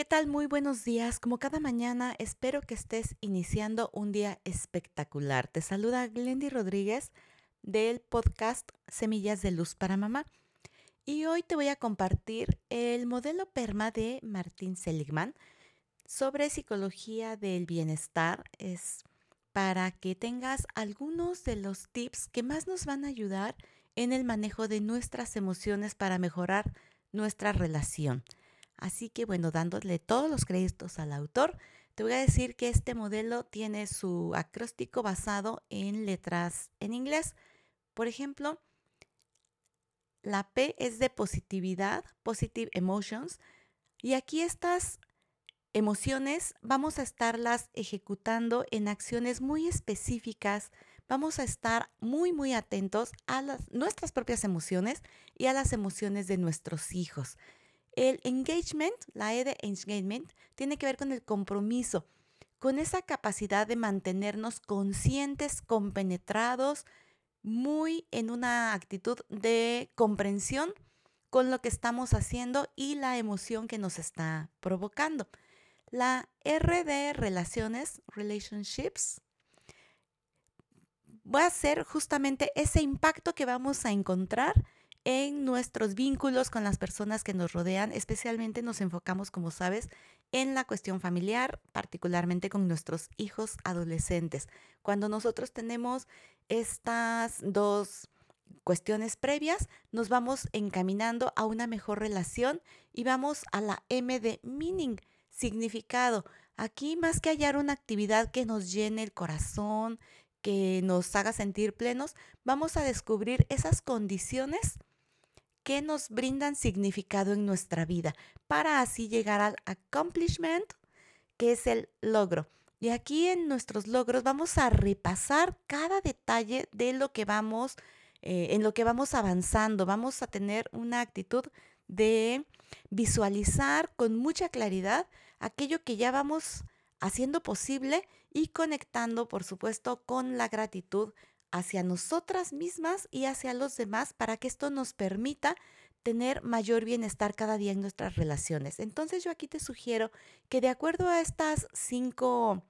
¿Qué tal? Muy buenos días. Como cada mañana, espero que estés iniciando un día espectacular. Te saluda Glendy Rodríguez del podcast Semillas de Luz para Mamá. Y hoy te voy a compartir el modelo PERMA de Martín Seligman sobre psicología del bienestar. Es para que tengas algunos de los tips que más nos van a ayudar en el manejo de nuestras emociones para mejorar nuestra relación. Así que bueno, dándole todos los créditos al autor, te voy a decir que este modelo tiene su acróstico basado en letras en inglés. Por ejemplo, la P es de positividad, positive emotions, y aquí estas emociones vamos a estarlas ejecutando en acciones muy específicas. Vamos a estar muy, muy atentos a las, nuestras propias emociones y a las emociones de nuestros hijos. El engagement, la E de engagement, tiene que ver con el compromiso, con esa capacidad de mantenernos conscientes, compenetrados, muy en una actitud de comprensión con lo que estamos haciendo y la emoción que nos está provocando. La R de relaciones, relationships, va a ser justamente ese impacto que vamos a encontrar en nuestros vínculos con las personas que nos rodean. Especialmente nos enfocamos, como sabes, en la cuestión familiar, particularmente con nuestros hijos adolescentes. Cuando nosotros tenemos estas dos cuestiones previas, nos vamos encaminando a una mejor relación y vamos a la M de meaning, significado. Aquí más que hallar una actividad que nos llene el corazón, que nos haga sentir plenos, vamos a descubrir esas condiciones que nos brindan significado en nuestra vida para así llegar al accomplishment, que es el logro. Y aquí en nuestros logros vamos a repasar cada detalle de lo que vamos, eh, en lo que vamos avanzando. Vamos a tener una actitud de visualizar con mucha claridad aquello que ya vamos haciendo posible y conectando, por supuesto, con la gratitud hacia nosotras mismas y hacia los demás para que esto nos permita tener mayor bienestar cada día en nuestras relaciones. Entonces yo aquí te sugiero que de acuerdo a estas cinco,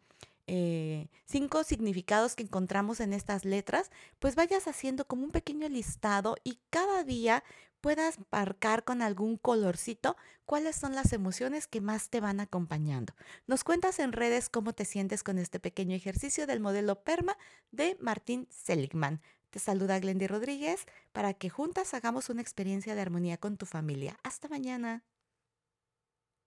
eh, cinco significados que encontramos en estas letras, pues vayas haciendo como un pequeño listado y cada día puedas marcar con algún colorcito cuáles son las emociones que más te van acompañando. Nos cuentas en redes cómo te sientes con este pequeño ejercicio del modelo PERMA de Martín Seligman. Te saluda Glendy Rodríguez para que juntas hagamos una experiencia de armonía con tu familia. Hasta mañana.